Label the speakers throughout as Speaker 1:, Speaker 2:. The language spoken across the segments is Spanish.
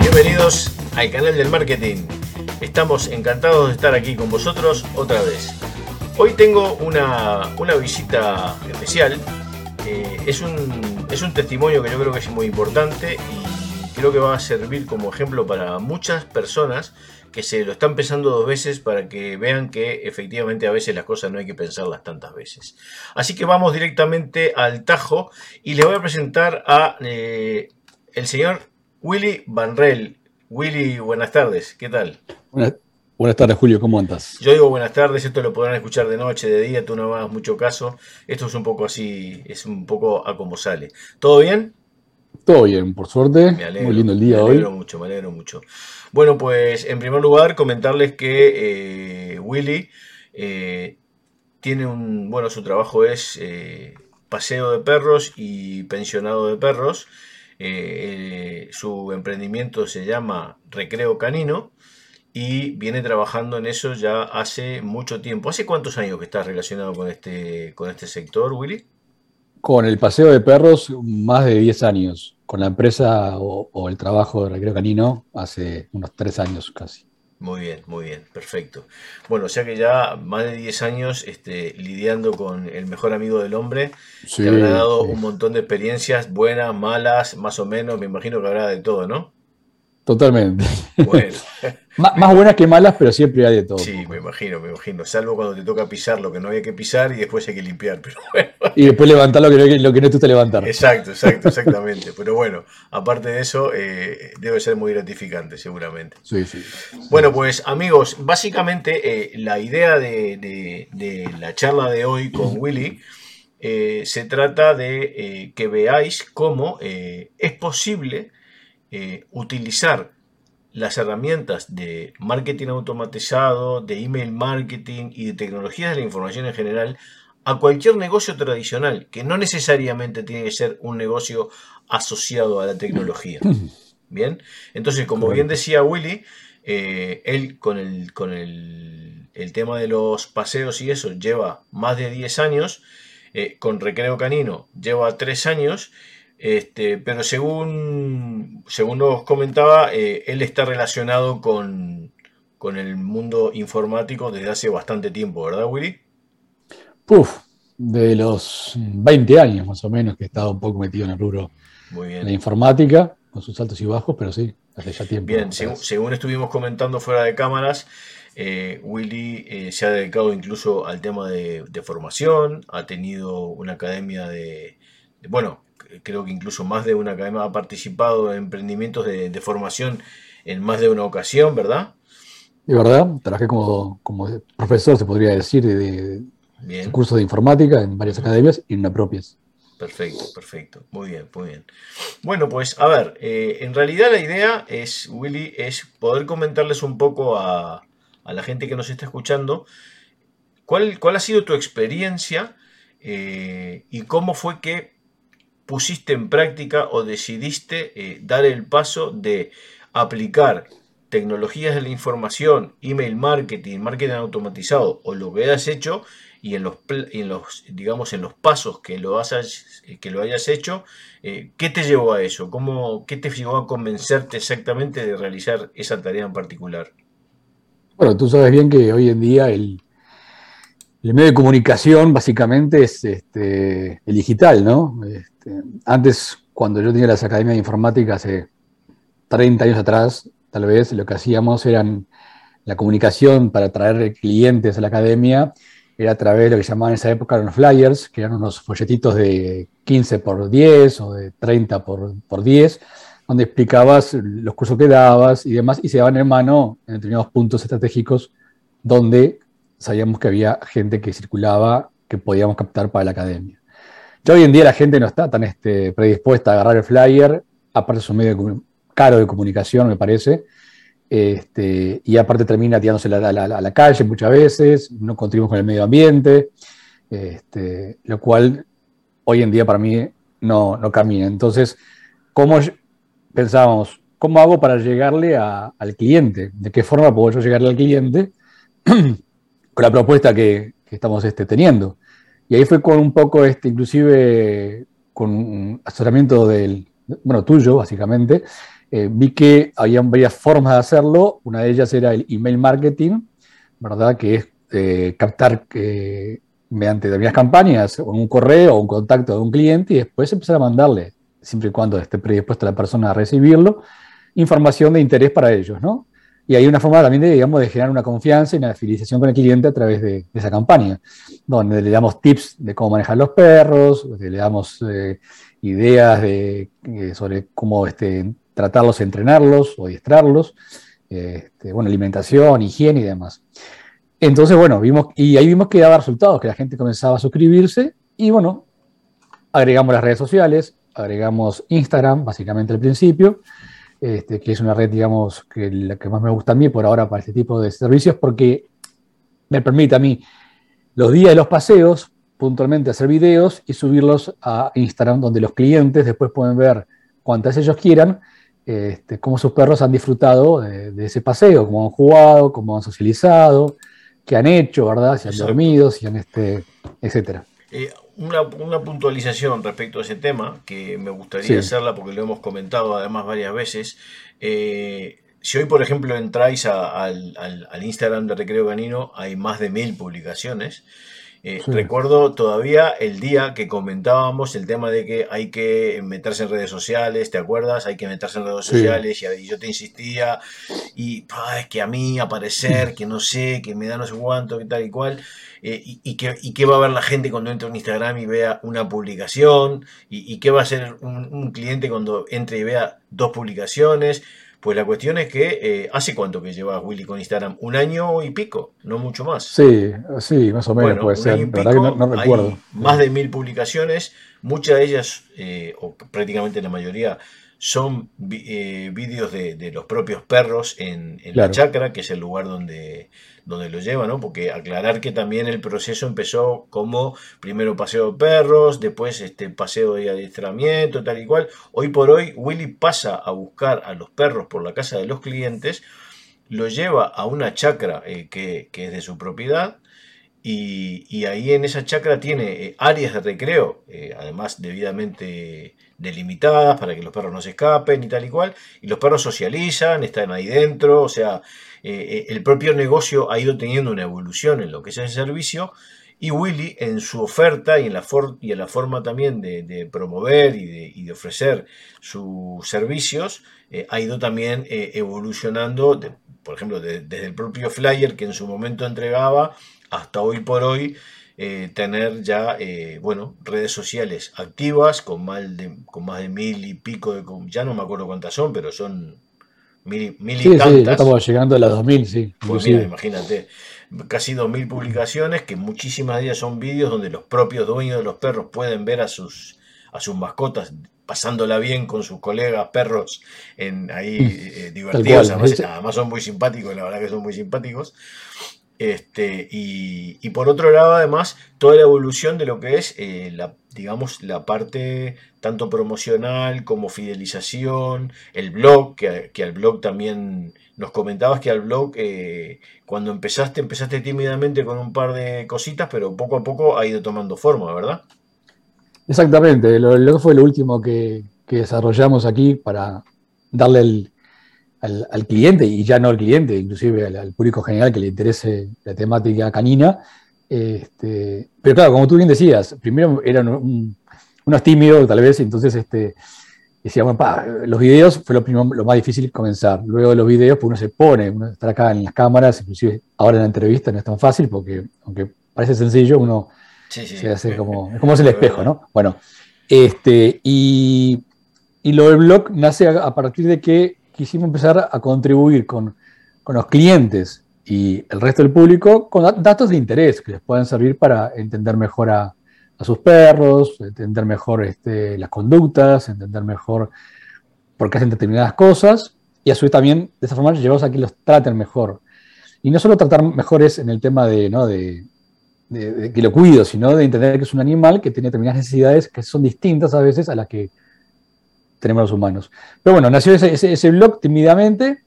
Speaker 1: Bienvenidos al canal del marketing. Estamos encantados de estar aquí con vosotros otra vez. Hoy tengo una, una visita especial. Eh, es, un, es un testimonio que yo creo que es muy importante y creo que va a servir como ejemplo para muchas personas que se lo están pensando dos veces para que vean que efectivamente a veces las cosas no hay que pensarlas tantas veces. Así que vamos directamente al tajo y le voy a presentar a eh, el señor Willy Banrel. Willy, buenas tardes, ¿qué tal?
Speaker 2: Buenas, buenas tardes, Julio, ¿cómo andas?
Speaker 1: Yo digo buenas tardes, esto lo podrán escuchar de noche, de día, tú no me hagas mucho caso. Esto es un poco así, es un poco a como sale. ¿Todo bien?
Speaker 2: Todo bien, por suerte.
Speaker 1: Me alegro,
Speaker 2: Muy lindo el día
Speaker 1: me
Speaker 2: hoy.
Speaker 1: alegro mucho, me alegro mucho. Bueno, pues en primer lugar comentarles que eh, Willy eh, tiene un, bueno, su trabajo es eh, paseo de perros y pensionado de perros. Eh, su emprendimiento se llama Recreo Canino y viene trabajando en eso ya hace mucho tiempo. ¿Hace cuántos años que estás relacionado con este, con este sector, Willy?
Speaker 2: Con el paseo de perros, más de 10 años. Con la empresa o, o el trabajo de Recreo Canino, hace unos 3 años casi.
Speaker 1: Muy bien, muy bien, perfecto. Bueno, o sea que ya más de 10 años este, lidiando con el mejor amigo del hombre,
Speaker 2: Sí,
Speaker 1: te habrá dado
Speaker 2: sí.
Speaker 1: un montón de experiencias buenas, malas, más o menos, me imagino que habrá de todo, ¿no?
Speaker 2: Totalmente.
Speaker 1: Bueno,
Speaker 2: Má- más buenas que malas, pero siempre hay de todo.
Speaker 1: sí, me imagino, me imagino, salvo cuando te toca pisar lo que no había que pisar y después hay que limpiar, pero bueno.
Speaker 2: Y después levantar lo que, no- lo que no te gusta levantar.
Speaker 1: Exacto, exacto, exactamente. Pero bueno, aparte de eso, eh, debe ser muy gratificante, seguramente.
Speaker 2: Sí, sí.
Speaker 1: Bueno, pues amigos, básicamente eh, la idea de, de- de la charla de hoy con Willy eh, se trata de eh, que veáis cómo es posible eh, utilizar las herramientas de marketing automatizado, de email marketing y de tecnologías de la información en general a cualquier negocio tradicional, que no necesariamente tiene que ser un negocio asociado a la tecnología. Bien, entonces, como bien decía Willy, eh, él con, el, con el, el tema de los paseos y eso lleva más de 10 años, eh, con Recreo Canino lleva 3 años, este, pero según, según nos comentaba, eh, él está relacionado con, con el mundo informático desde hace bastante tiempo, ¿verdad, Willy?
Speaker 2: Puf, de los 20 años más o menos que he estado un poco metido en el rubro
Speaker 1: Muy
Speaker 2: de la
Speaker 1: bien.
Speaker 2: informática, con sus altos y bajos, pero sí, hace ya tiempo.
Speaker 1: Bien, según, según estuvimos comentando fuera de cámaras, eh, Willy eh, se ha dedicado incluso al tema de, de formación, ha tenido una academia de, de- bueno, creo que incluso más de una academia ha participado en emprendimientos de, de formación en más de una ocasión, ¿verdad?
Speaker 2: De verdad, trabajé como, como profesor, se podría decir, de, de cursos de informática en varias academias y en una propias.
Speaker 1: perfecto, perfecto, muy bien, muy bien. Bueno, pues a ver, eh, en realidad la idea es, Willy, es poder comentarles un poco a, a la gente que nos está escuchando ¿Cuál, cuál ha sido tu experiencia eh, y cómo fue que pusiste en práctica o decidiste eh, dar el paso de aplicar tecnologías de la información, email marketing, marketing automatizado o lo que hayas hecho y en los, en los digamos en los pasos que lo hayas, que lo hayas hecho, eh, ¿qué te llevó a eso? ¿Cómo, ¿Qué te llevó a convencerte exactamente de realizar esa tarea en particular?
Speaker 2: Bueno, tú sabes bien que hoy en día el, el medio de comunicación básicamente es este, el digital, ¿no? Este, antes, cuando yo tenía las academias de informática hace 30 años atrás, tal vez lo que hacíamos eran la comunicación para traer clientes a la academia, era a través de lo que llamaban en esa época los flyers, que eran unos folletitos de 15 por 10 o de 30 por, por 10, donde explicabas los cursos que dabas y demás, y se daban en mano en determinados puntos estratégicos donde sabíamos que había gente que circulaba que podíamos captar para la academia. Ya hoy en día la gente no está tan este, predispuesta a agarrar el flyer, aparte es un medio caro de comunicación, me parece, este, y aparte termina tirándose a la, la- la calle muchas veces, no contribuimos con el medio ambiente, este, lo cual hoy en día para mí no, no camina. Entonces, ¿cómo pensábamos? ¿cómo hago para llegarle al cliente? ¿De qué forma puedo yo llegarle al cliente con la propuesta que, estamos este, teniendo? Y ahí fue con un poco, este, inclusive con un asesoramiento del, bueno, tuyo, básicamente, eh, vi que había varias formas de hacerlo. Una de ellas era el email marketing, ¿verdad? Que es eh, captar eh, mediante determinadas campañas, un correo o un contacto de un cliente y después empezar a mandarle, siempre y cuando esté predispuesta la persona a recibirlo, información de interés para ellos, ¿no? Y hay una forma también de, digamos, de generar una confianza y una fidelización con el cliente a través de, esa campaña, donde le damos tips de cómo manejar los perros, le damos eh, ideas de, eh, sobre cómo este, tratarlos, entrenarlos o adiestrarlos, este, bueno, alimentación, higiene y demás. Entonces, bueno, vimos, y ahí vimos que daba resultados, que la gente comenzaba a suscribirse y bueno, agregamos las redes sociales, agregamos Instagram, básicamente al principio, este, que es una red, digamos, que la que más me gusta a mí por ahora para este tipo de servicios, porque me permite a mí los días de los paseos, puntualmente hacer videos y subirlos a Instagram, donde los clientes después pueden ver cuantas ellos quieran, este, cómo sus perros han disfrutado de, de, ese paseo, cómo han jugado, cómo han socializado, que han hecho, ¿verdad? Si han dormido, si han, este, etcétera.
Speaker 1: Eh, una, puntualización respecto a ese tema, que me gustaría hacerla porque lo hemos comentado además varias veces. Eh, si hoy, por ejemplo, entráis al, al, Instagram de Recreo Canino, hay más de mil publicaciones. Eh, recuerdo todavía el día que comentábamos el tema de que hay que meterse en redes sociales, ¿te acuerdas? Hay que meterse en redes sociales y, yo te insistía y es que a mí aparecer, que no sé, que me da no sé cuánto, que tal y cual. Eh, y, que, qué va a ver la gente cuando entre en Instagram y vea una publicación, y, qué va a hacer un, cliente cuando entre y vea dos publicacionnes. Pues la cuestión es que, eh, ¿hace cuánto que lleva Willy con Instagram? Un año y pico, no mucho más.
Speaker 2: Sí, sí, más o menos puede ser. no, recuerdo.
Speaker 1: más de mil publicaciones, muchas de ellas, eh, o prácticamente la mayoría, son eh, vídeos de, los propios perros en, la chacra, que es el lugar donde, donde lo lleva, ¿no? Porque aclarar que también el proceso empezó como primero paseo de perros, después este paseo de adiestramiento, tal y cual. Hoy por hoy, Willy pasa a buscar a los perros por la casa de los clientes, lo lleva a una chacra eh, que, es de su propiedad. Y, ahí en esa chacra tiene eh, áreas de recreo, además debidamente delimitadas para que los perros no se escapen y tal y cual. Y los perros socializan, están ahí dentro, o sea, eh, eh, el propio negocio ha ido teniendo una evolución en lo que es el servicio. Y Willy en su oferta y en la, forma también de, promover y de, ofrecer sus servicios, eh, ha ido también evolucionando, por ejemplo, desde el propio flyer que en su momento entregaba hasta hoy por hoy, eh, tener ya, eh, bueno, redes sociales activas con más, de, con más de mil y pico, de, ya no me acuerdo cuántas son, pero son mil, mil y tantas. Sí,
Speaker 2: estamos llegando a las 2000, sí.
Speaker 1: Pues mira, imagínate, casi 2000 publicaciones, que muchísimas de ellas son vídeos donde los propios dueños de los perros pueden ver a sus, a sus mascotas pasándola bien con sus colegas perros en ahí eh, divertidos, además, son muy simpáticos, la verdad que son muy simpáticos. Este, y, por otro lado, además, toda la evolución de lo que es eh, la, digamos, la parte tanto promocional como fidelización, el blog, que, al blog también nos comentabas que al blog, eh, cuando empezaste, empezaste tímidamente con un par de cositas, pero poco a poco ha ido tomando forma, ¿verdad?
Speaker 2: Exactamente, el blog fue lo último que desarrollamos aquí para darle el, al, cliente, y ya no al cliente, inclusive al, público general que le interese la temática canina. Este, pero claro, como tú bien decías, primero eran unos tímidos tal vez, entonces este, decíamos, los videos fue lo, lo más difícil comenzar. Luego de los videos, pues uno se pone, uno está acá en las cámaras, inclusive ahora en la entrevista no es tan fácil porque, aunque parece sencillo, uno se hace como, es como es el espejo, ¿no? Bueno, este, y, y lo del blog nace a partir de que quisimos empezar a contribuir con, los clientes y el resto del público con datos de interés que les puedan servir para entender mejor a, sus perros, entender mejor este, las conductas, entender mejor por qué hacen determinadas cosas y a su vez también de esa forma llevarlos a que los traten mejor. Y no solo tratar mejores en el tema de, ¿no? de, que lo cuido, sino de entender que es un animal que tiene determinadas necesidades que son distintas a veces a las que tenemos los humanos. Pero bueno, nació ese, blog tímidamente,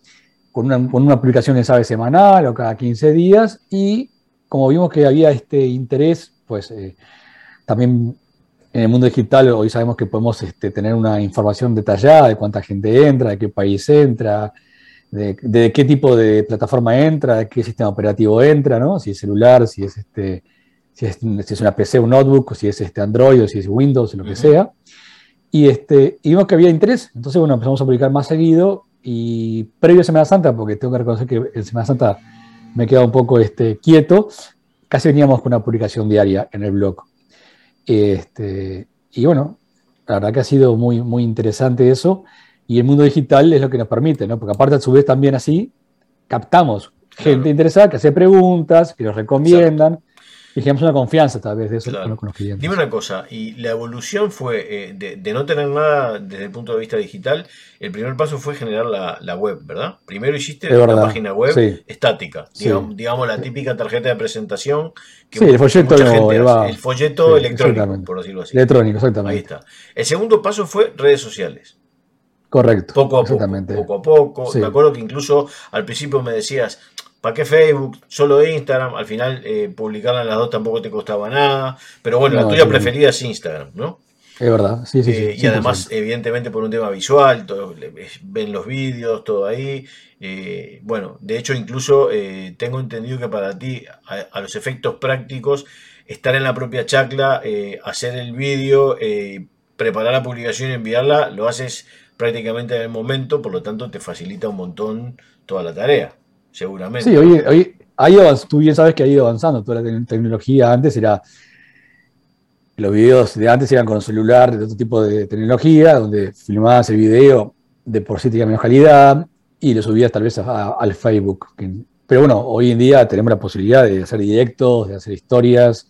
Speaker 2: con una, con una publicación de sabe semanal o cada 15 días, y como vimos que había este interés, pues eh, también en el mundo digital hoy sabemos que podemos este, tener una información detallada de cuánta gente entra, de qué país entra, de, qué tipo de plataforma entra, de qué sistema operativo entra, ¿no? Si es celular, si es este, si es, una PC, un notebook, si es este Android, o si es Windows, lo que sea. Y, este, y vimos que había interés, entonces bueno, empezamos a publicar más seguido y previo a Semana Santa, porque tengo que reconocer que en Semana Santa me he quedado un poco este, quieto, casi veníamos con una publicación diaria en el blog. Este, y bueno, la verdad que ha sido muy, muy interesante eso. Y el mundo digital es lo que nos permite, ¿no? Porque aparte a su vez también así captamos gente interesada que hace preguntas, que nos recomiendan. Generamos una confianza tal vez de eso con, los clientes.
Speaker 1: Dime una cosa, y la evolución fue eh, de, no tener nada desde el punto de vista digital, el primer paso fue generar la, web, ¿verdad? Primero hiciste una página web estática, digamos, la típica tarjeta de presentación.
Speaker 2: Que sí, el folleto,
Speaker 1: el folleto electrónico, por decirlo así.
Speaker 2: Electrónico, exactamente.
Speaker 1: Ahí está. El segundo paso fue redes sociales.
Speaker 2: Correcto.
Speaker 1: Poco a poco, poco a poco. Me acuerdo que incluso al principio me decías, ¿para qué Facebook? Solo Instagram. Al final eh, publicarla en las dos tampoco te costaba nada. Pero bueno, la tuya preferida es Instagram, ¿no?
Speaker 2: Es verdad, sí, sí.
Speaker 1: Eh, y además, evidentemente, por un tema visual, ven los vídeos, todo ahí. Eh, bueno, de hecho, incluso tengo entendido que para ti, a, los efectos prácticos, estar en la propia chacla, hacer el vídeo, preparar la publicación y enviarla, lo haces prácticamente en el momento, por lo tanto te facilita un montón toda la tarea, seguramente.
Speaker 2: Sí, hoy, hoy tú bien sabes que ha ido avanzando toda la tecnología. Antes era, los videos de antes eran con celular, de otro tipo de tecnología, donde filmabas el video de por sí tenía menos calidad y lo subías tal vez al Facebook. Pero bueno, hoy en día tenemos la posibilidad de hacer directos, de hacer historias,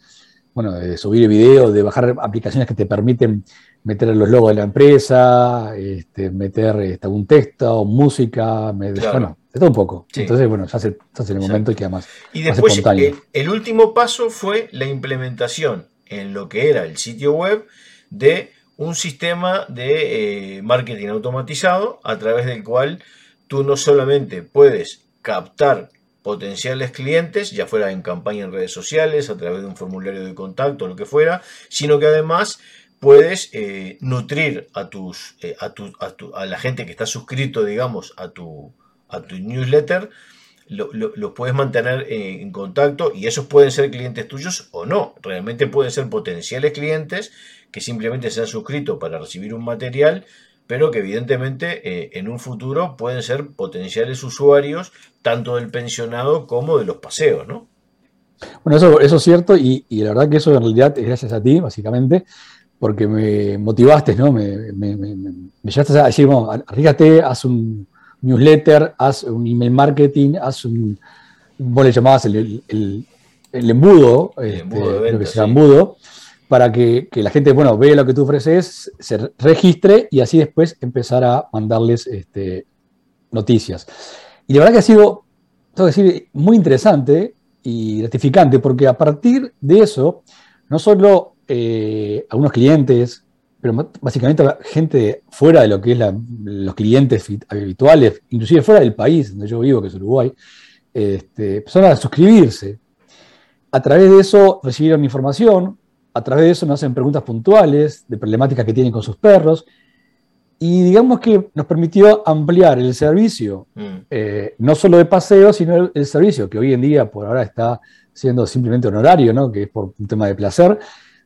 Speaker 2: bueno, de subir video, de bajar aplicaciones que te permiten meter los logos de la empresa, este, meter este, algún texto, música, bueno, de todo un poco. Entonces, bueno, ya se, hace el momento y queda más.
Speaker 1: Y después, el, el, último paso fue la implementación en lo que era el sitio web de un sistema de eh, marketing automatizado a través del cual tú no solamente puedes captar potenciales clientes, ya fuera en campaña en redes sociales, a través de un formulario de contacto, lo que fuera, sino que además puedes eh, nutrir a, tus, eh, a, tu, a, la gente que está suscrito, digamos, a tu, a tu newsletter, los lo, puedes mantener en, contacto y esos pueden ser clientes tuyos o no. Realmente pueden ser potenciales clientes que simplemente se han suscrito para recibir un material, pero que evidentemente eh, en un futuro pueden ser potenciales usuarios tanto del pensionado como de los paseos, ¿no?
Speaker 2: Bueno, eso, eso es cierto y, y la verdad que eso en realidad es gracias a ti, básicamente, porque me motivaste, ¿no? Me, me, me, me llevaste a decir, bueno, arrígate, haz un newsletter, haz un email marketing, haz un, vos le llamabas el, el, el embudo, este, creo que sea embudo, para que, que, la gente, bueno, vea lo que tú ofreces, se registre y así después empezar a mandarles este, noticias. Y la verdad que ha sido, tengo que decir, muy interesante y gratificante, porque a partir de eso, no solo eh, algunos clientes, pero básicamente gente fuera de lo que es los clientes habituales, inclusive fuera del país donde yo vivo, que es Uruguay, este, empezaron a suscribirse. A través de eso recibieron información, a través de eso nos hacen preguntas puntuales de problemáticas que tienen con sus perros, y digamos que nos permitió ampliar el servicio, mm. eh, no solo de paseo, sino el, servicio, que hoy en día por ahora está siendo simplemente honorario, ¿no? que es por un tema de placer,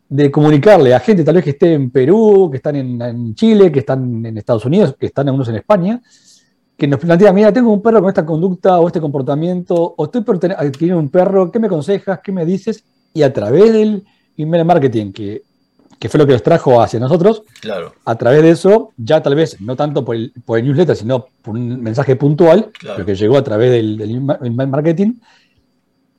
Speaker 2: de comunicarle a gente tal vez que esté en Perú, que están en, Chile, que están en Estados Unidos, que están algunos en España, que nos plantea, mira, tengo un perro con esta conducta o este comportamiento, o estoy por adquirir un perro, ¿qué me aconsejas? ¿Qué me dices? Y a través del email marketing, que, fue lo que los trajo hacia nosotros,
Speaker 1: claro.
Speaker 2: a través de eso, ya tal vez, no tanto por el, newsletter, sino por un mensaje puntual, lo que llegó a través del, email marketing,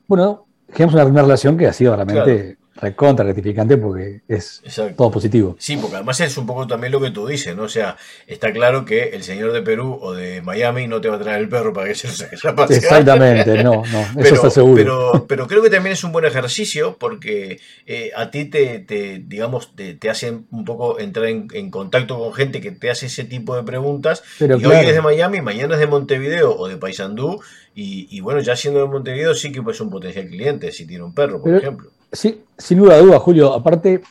Speaker 2: bueno, generamos una relación que ha sido realmente recontra gratificante porque es todo positivo.
Speaker 1: Sí, porque además es un poco también lo que tú dices, ¿no? O sea, está claro que el señor de Perú o de Miami no te va a traer el perro para que se lo saques a pasear.
Speaker 2: Exactamente, no, no, eso está seguro.
Speaker 1: Pero, creo que también es un buen ejercicio porque eh, a ti te, te digamos, te, te, hacen un poco entrar en, contacto con gente que te hace ese tipo de preguntas. Pero y hoy es de Miami, mañana es de Montevideo o de Paysandú y, bueno, ya siendo de Montevideo sí que es un potencial cliente si tiene un perro, por ejemplo.
Speaker 2: Sí, sin duda duda, Julio. Aparte,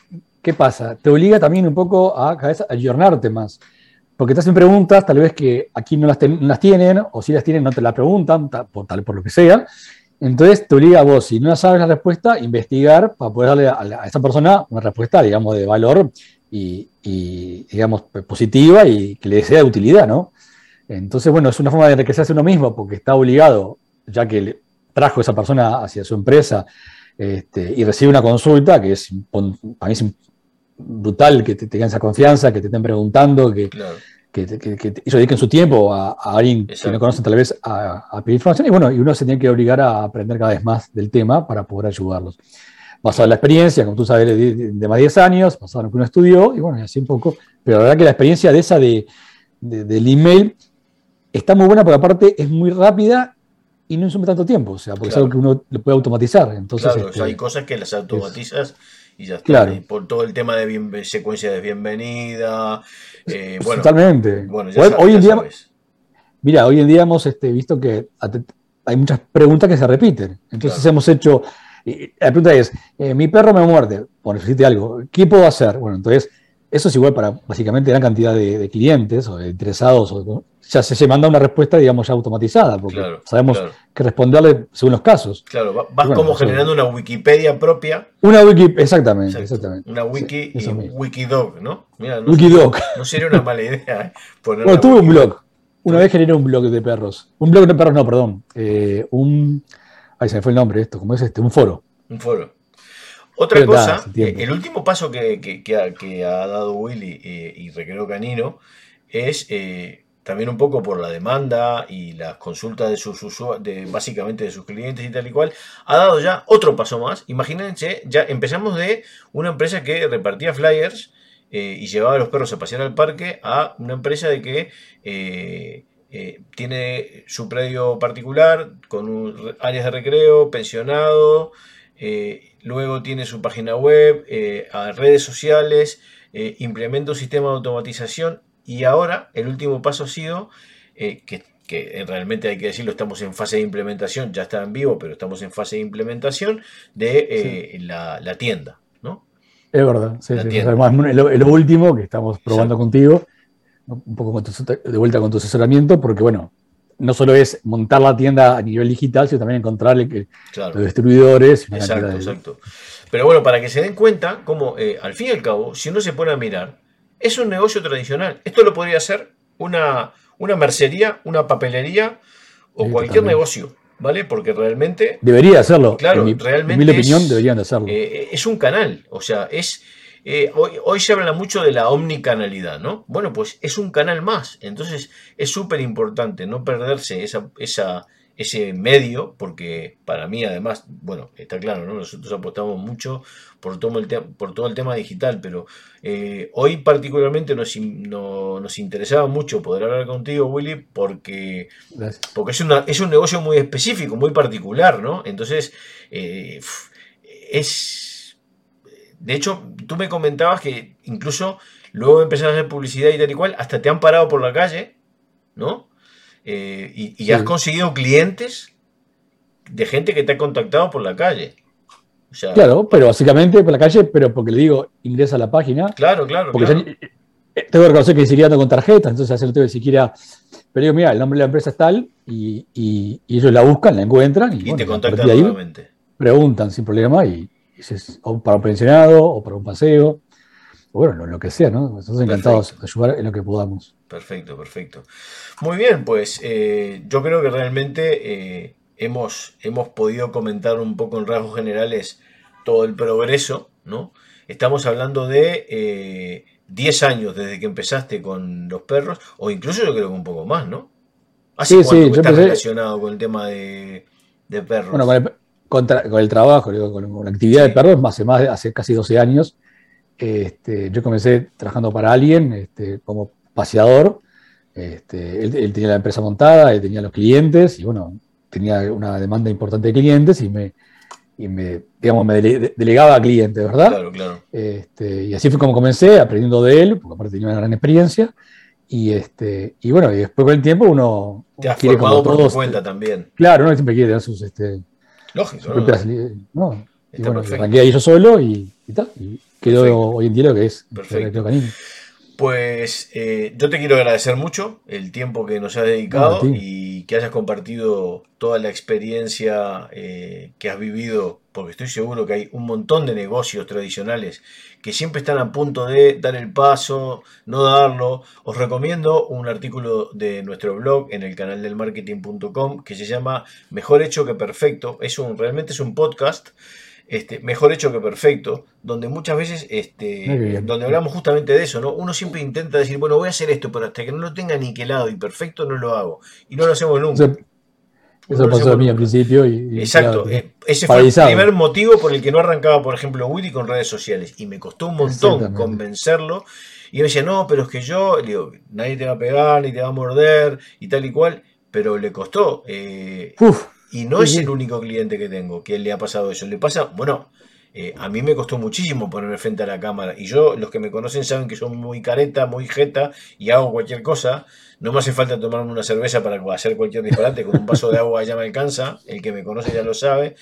Speaker 2: ¿qué pasa? Te obliga también un poco a, a ayornarte más. Porque te hacen preguntas, tal vez que aquí no las, las tienen, o si las tienen no te las preguntan, por, tal, por lo que sea. Entonces te obliga a vos, si no sabes la respuesta, investigar para poder darle a, a esa persona una respuesta, digamos, de valor y, digamos, positiva y que le sea de utilidad, ¿no? Entonces, bueno, es una forma de enriquecerse uno mismo porque está obligado, ya que trajo esa persona hacia su empresa este, y recibe una consulta, que es, para mí es brutal que te tengan esa confianza, que te estén preguntando, que, que, ellos dediquen su tiempo a, alguien que no conocen tal vez a, pedir información. Y bueno, y uno se tiene que obligar a aprender cada vez más del tema para poder ayudarlos. Basado en la experiencia, como tú sabes, de, más de 10 años, basado en lo que uno estudió, y bueno, así un poco. Pero la verdad que la experiencia de esa de, del email está muy buena porque aparte es muy rápida y no consume tanto tiempo, o sea, porque es algo que uno le puede automatizar. Entonces,
Speaker 1: claro, este, hay cosas que las automatizas y ya está. Claro. por todo el tema de secuencia de bienvenida. Eh, bueno,
Speaker 2: Totalmente. Bueno, hoy en día, mira, hoy en día hemos este, visto que hay muchas preguntas que se repiten. Entonces hemos hecho. La pregunta es: eh, mi perro me muerde, o necesite algo, ¿qué puedo hacer? Bueno, entonces eso es igual para básicamente gran cantidad de, clientes o de interesados. O, ya se, manda una respuesta, digamos, ya automatizada, porque sabemos que responderle según los casos.
Speaker 1: Claro, vas como generando una Wikipedia propia.
Speaker 2: Una Wiki, exactamente, exactamente.
Speaker 1: Una Wiki y un Wikidog, ¿no?
Speaker 2: Mira, no Wikidog.
Speaker 1: no sería una mala idea.
Speaker 2: ¿eh? Bueno, tuve un blog. Una vez generé un blog de perros. Un blog de perros, no, perdón. Eh, un. Ahí se me fue el nombre esto, ¿cómo es este? Un foro.
Speaker 1: Un foro. Otra cosa, eh, el último paso que, ha, dado Willy eh, y Recreo Canino es eh, también un poco por la demanda y las consultas de sus básicamente de sus clientes y tal y cual, ha dado ya otro paso más. Imagínense, ya empezamos de una empresa que repartía flyers y llevaba a los perros a pasear al parque a una empresa de que tiene su predio particular con áreas de recreo, pensionado, luego tiene su página web, eh, redes sociales, eh, implementa un sistema de automatización y ahora el último paso ha sido eh, que, realmente hay que decirlo, estamos en fase de implementación, ya está en vivo, pero estamos en fase de implementación de la, tienda. ¿no?
Speaker 2: Es verdad, sí, sí. lo, último que estamos probando contigo, un poco de vuelta con tu asesoramiento, porque bueno, no solo es montar la tienda a nivel digital, sino también encontrarle que los distribuidores.
Speaker 1: Exacto, exacto. Pero bueno, para que se den cuenta, como eh, al fin y al cabo, si uno se pone a mirar, es un negocio tradicional. Esto lo podría ser una, una mercería, una papelería o cualquier negocio. ¿Vale? Porque realmente.
Speaker 2: Debería hacerlo.
Speaker 1: Claro, realmente. En mi
Speaker 2: opinión, deberían de hacerlo.
Speaker 1: Eh, es un canal. O sea, es eh, hoy, se habla mucho de la omnicanalidad, ¿no? Bueno, pues es un canal más, entonces es súper importante no perderse esa, ese medio, porque para mí además, bueno, está claro, ¿no? Nosotros apostamos mucho por todo el, por todo el tema digital, pero eh, hoy particularmente nos, nos interesaba mucho poder hablar contigo, Willy, porque, porque es, una, es un negocio muy específico, muy particular, ¿no? Entonces, eh, es de hecho, tú me comentabas que incluso luego empezaste a hacer publicidad y tal y cual, hasta te han parado por la calle, ¿no? Eh, y, has conseguido clientes de gente que te ha contactado por la calle.
Speaker 2: claro, pero básicamente por la calle, pero porque le digo, ingresa a la página.
Speaker 1: Claro, claro.
Speaker 2: Porque eh, eh, tengo que reconocer que ni siquiera ando con tarjetas, entonces hacer ni siquiera. Pero digo, mira, el nombre de la empresa es tal, y, ellos la buscan, la encuentran. Y,
Speaker 1: te contactan nuevamente.
Speaker 2: Preguntan sin problema y, o para un pensionado o para un paseo, o bueno, lo, que sea, ¿no? Estamos encantados de ayudar en lo que podamos.
Speaker 1: Perfecto, perfecto. Muy bien, pues eh, yo creo que realmente eh, hemos, hemos podido comentar un poco en rasgos generales todo el progreso, ¿no? Estamos hablando de 10 eh, años desde que empezaste con los perros, o incluso yo creo que un poco más, ¿no?
Speaker 2: Así sí, sí,
Speaker 1: estás relacionado con el tema de, de perros?
Speaker 2: Bueno, con, el trabajo, con, la actividad de perros, hace, más, hace casi 12 años. Este, yo comencé trabajando para alguien este, como paseador. Este, él, tenía la empresa montada, él tenía los clientes y bueno, tenía una demanda importante de clientes y me, me digamos, me delegaba a clientes, ¿verdad?
Speaker 1: Claro, claro.
Speaker 2: Este, y así fue como comencé, aprendiendo de él, porque aparte tenía una gran experiencia. Y, este, y bueno, y después con el tiempo uno
Speaker 1: Te has quiere como por tu cuenta también.
Speaker 2: Claro, uno siempre quiere tener sus... Este,
Speaker 1: Lógico,
Speaker 2: ¿no? Y bueno, arranqué ahí yo solo y, y tal. Y quedó hoy en día lo que es.
Speaker 1: Perfecto. Pues eh, yo te quiero agradecer mucho el tiempo que nos has dedicado y que hayas compartido toda la experiencia eh, que has vivido, porque estoy seguro que hay un montón de negocios tradicionales que siempre están a punto de dar el paso, no darlo. Os recomiendo un artículo de nuestro blog en el canal del marketing.com que se llama Mejor hecho que perfecto. Es un, realmente es un podcast este, mejor hecho que perfecto, donde muchas veces, este, donde hablamos justamente de eso, ¿no? Uno siempre intenta decir, bueno, voy a hacer esto, pero hasta que no lo tenga niquelado y perfecto no lo hago. Y no lo hacemos nunca.
Speaker 2: Eso, pasó a mí al principio. Y,
Speaker 1: Exacto, eh, ese fue el primer motivo por el que no arrancaba, por ejemplo, Willy con redes sociales. Y me costó un montón convencerlo. Y me decía, no, pero es que yo, digo, nadie te va a pegar, ni te va a morder, y tal y cual. Pero le costó. Eh, y no es el único cliente que tengo que le ha pasado eso. Le pasa, bueno, eh, a mí me costó muchísimo ponerme frente a la cámara. Y yo, los que me conocen saben que soy muy careta, muy jeta y hago cualquier cosa. No me hace falta tomarme una cerveza para hacer cualquier disparate. Con un vaso de agua ya me alcanza. El que me conoce ya lo sabe.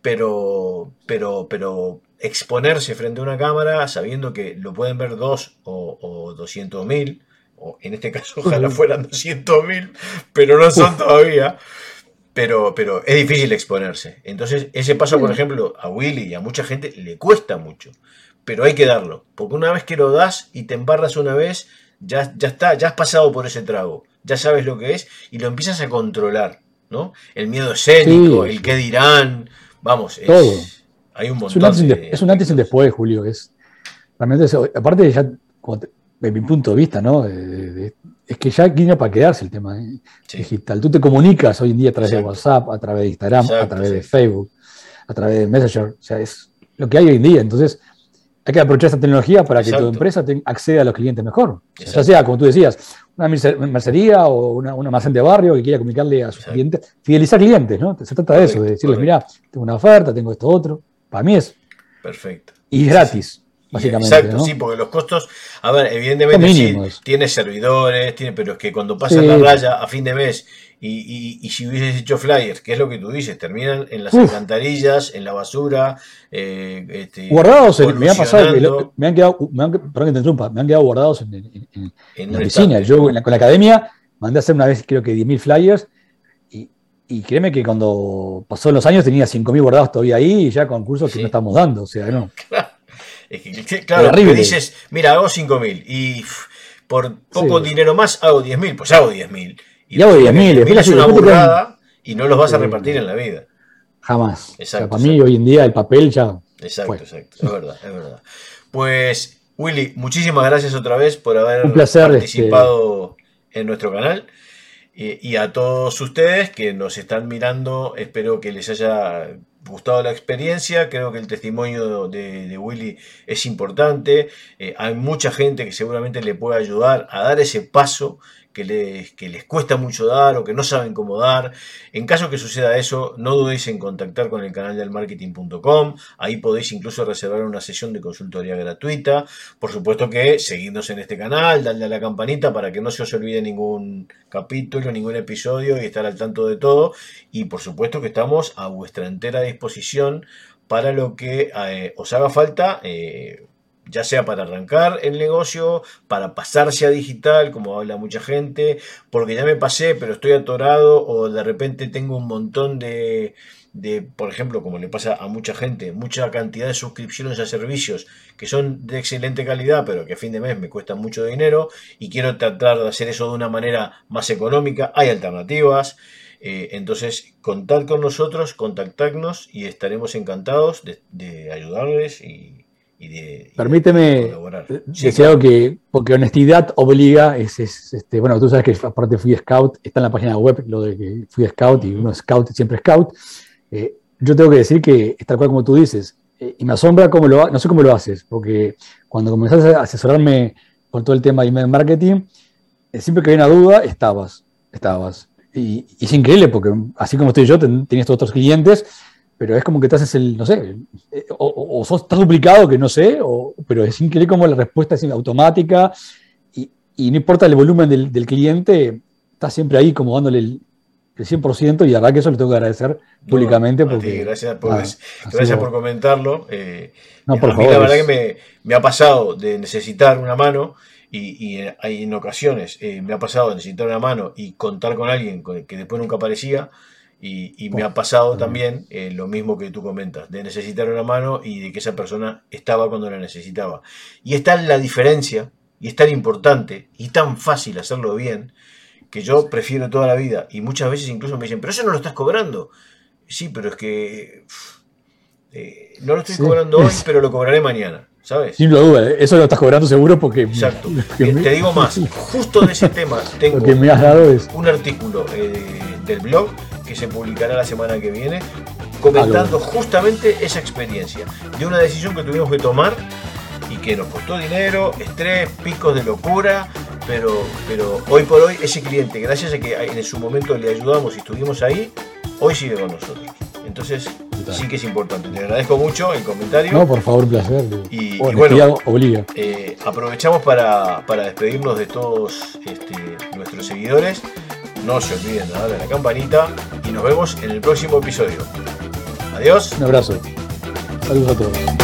Speaker 1: Pero, pero, pero exponerse frente a una cámara sabiendo que lo pueden ver dos o, o 200 mil, o en este caso ojalá fueran 200 mil, pero no son todavía pero, pero es difícil exponerse. Entonces, ese paso, por ejemplo, a Willy y a mucha gente le cuesta mucho, pero hay que darlo, porque una vez que lo das y te embarras una vez, ya, ya está, ya has pasado por ese trago, ya sabes lo que es y lo empiezas a controlar, ¿no? El miedo escénico, el qué dirán, vamos, es, hay un montón.
Speaker 2: Es un, antes y después, Julio, es realmente, aparte ya, de mi punto de vista, ¿no? Es que ya vino para quedarse el tema ¿eh? digital. Tú te comunicas hoy en día a través de WhatsApp, a través de Instagram, a través de Facebook, a través de Messenger. O sea, es lo que hay hoy en día. Entonces, hay que aprovechar esta tecnología para que tu empresa acceda a los clientes mejor. Ya sea, como tú decías, una mercería o una, una de barrio que quiera comunicarle a sus clientes, fidelizar clientes, ¿no? Se trata de eso, de decirles, mira, tengo una oferta, tengo esto otro. Para mí es.
Speaker 1: Perfecto.
Speaker 2: Y gratis.
Speaker 1: Exacto, sí, porque los costos, a ver, evidentemente sí, tiene servidores, tiene, pero es que cuando pasas la raya a fin de mes y, y, si hubieses hecho flyers, que es lo que tú dices, terminan en las alcantarillas, en la basura, eh, este,
Speaker 2: guardados, en, me, ha pasado, me han quedado, me han, perdón que te interrumpa, me han quedado guardados en, en, la oficina. Yo con la academia mandé a hacer una vez, creo que 10.000 flyers. Y, y créeme que cuando pasó los años tenía 5.000 guardados todavía ahí y ya con cursos que no estamos dando. O sea, no.
Speaker 1: Es que, claro, me dices, mira, hago 5.000 y por poco dinero más hago 10.000, pues hago 10.000.
Speaker 2: Y, hago 10.000.
Speaker 1: Es una burrada y no los vas a repartir en la vida.
Speaker 2: Jamás. Exacto, para mí hoy en día el papel ya.
Speaker 1: Exacto, exacto. Es verdad, es verdad. Pues, Willy, muchísimas gracias otra vez por haber
Speaker 2: este,
Speaker 1: participado en nuestro canal. Y, a todos ustedes que nos están mirando, espero que les haya gustado la experiencia, creo que el testimonio de, Willy es importante, eh, hay mucha gente que seguramente le puede ayudar a dar ese paso que les, que les cuesta mucho dar o que no saben cómo dar. En caso que suceda eso, no dudéis en contactar con el canal del marketing.com. Ahí podéis incluso reservar una sesión de consultoría gratuita. Por supuesto que seguidnos en este canal, darle a la campanita para que no se os olvide ningún capítulo, ningún episodio y estar al tanto de todo. Y por supuesto que estamos a vuestra entera disposición para lo que eh, os haga falta. Eh, ya sea para arrancar el negocio, para pasarse a digital, como habla mucha gente, porque ya me pasé, pero estoy atorado, o de repente tengo un montón de, de, por ejemplo, como le pasa a mucha gente, mucha cantidad de suscripciones a servicios que son de excelente calidad, pero que a fin de mes me cuestan mucho dinero, y quiero tratar de hacer eso de una manera más económica, hay alternativas. Eh, entonces, contad con nosotros, contactadnos y estaremos encantados de, de ayudarles y,
Speaker 2: Permíteme decir algo que, porque honestidad obliga, es, este, bueno, tú sabes que aparte fui scout, está en la página web lo de que fui scout y uno scout siempre scout. Eh, yo tengo que decir que es tal cual como tú dices. Eh, y me asombra cómo lo no sé cómo lo haces, porque cuando comenzaste a asesorarme con todo el tema de email marketing, eh, siempre que había una duda, estabas, estabas. Y, es increíble porque así como estoy yo, tenías todos otros clientes, pero es como que te haces el, no sé, eh, o, sos tan duplicado que no sé, pero es increíble como la respuesta es automática y, no importa el volumen del, cliente, estás siempre ahí como dándole el, el 100% y la verdad que eso lo tengo que agradecer públicamente. Porque,
Speaker 1: gracias por, gracias por comentarlo. Eh, no, por favor, la verdad que me, ha pasado de necesitar una mano y, hay en ocasiones eh, me ha pasado de necesitar una mano y contar con alguien que después nunca aparecía. Y, me ha pasado también eh, lo mismo que tú comentas, de necesitar una mano y de que esa persona estaba cuando la necesitaba. Y está la diferencia, y es tan importante y tan fácil hacerlo bien, que yo prefiero toda la vida. Y muchas veces incluso me dicen, pero eso no lo estás cobrando. Sí, pero es que eh, no lo estoy cobrando hoy, pero lo cobraré mañana. ¿Sabes?
Speaker 2: Sin duda, ¿eh? eso lo estás cobrando seguro porque...
Speaker 1: Exacto. Eh, te digo más, justo de ese tema tengo
Speaker 2: me has dado es...
Speaker 1: un artículo del blog que se publicará la semana que viene comentando justamente esa experiencia de una decisión que tuvimos que tomar y que nos costó dinero, estrés, picos de locura, pero, pero hoy por hoy ese cliente, gracias a que en su momento le ayudamos y estuvimos ahí, hoy sigue con nosotros. Entonces, sí que es importante. Te agradezco mucho el comentario.
Speaker 2: No, por favor, placer.
Speaker 1: Y, bueno, obliga. Eh, aprovechamos para, despedirnos de todos este, nuestros seguidores. No se olviden de darle a la campanita nos vemos en el próximo episodio. Adiós.
Speaker 2: Un abrazo. Saludos a todos.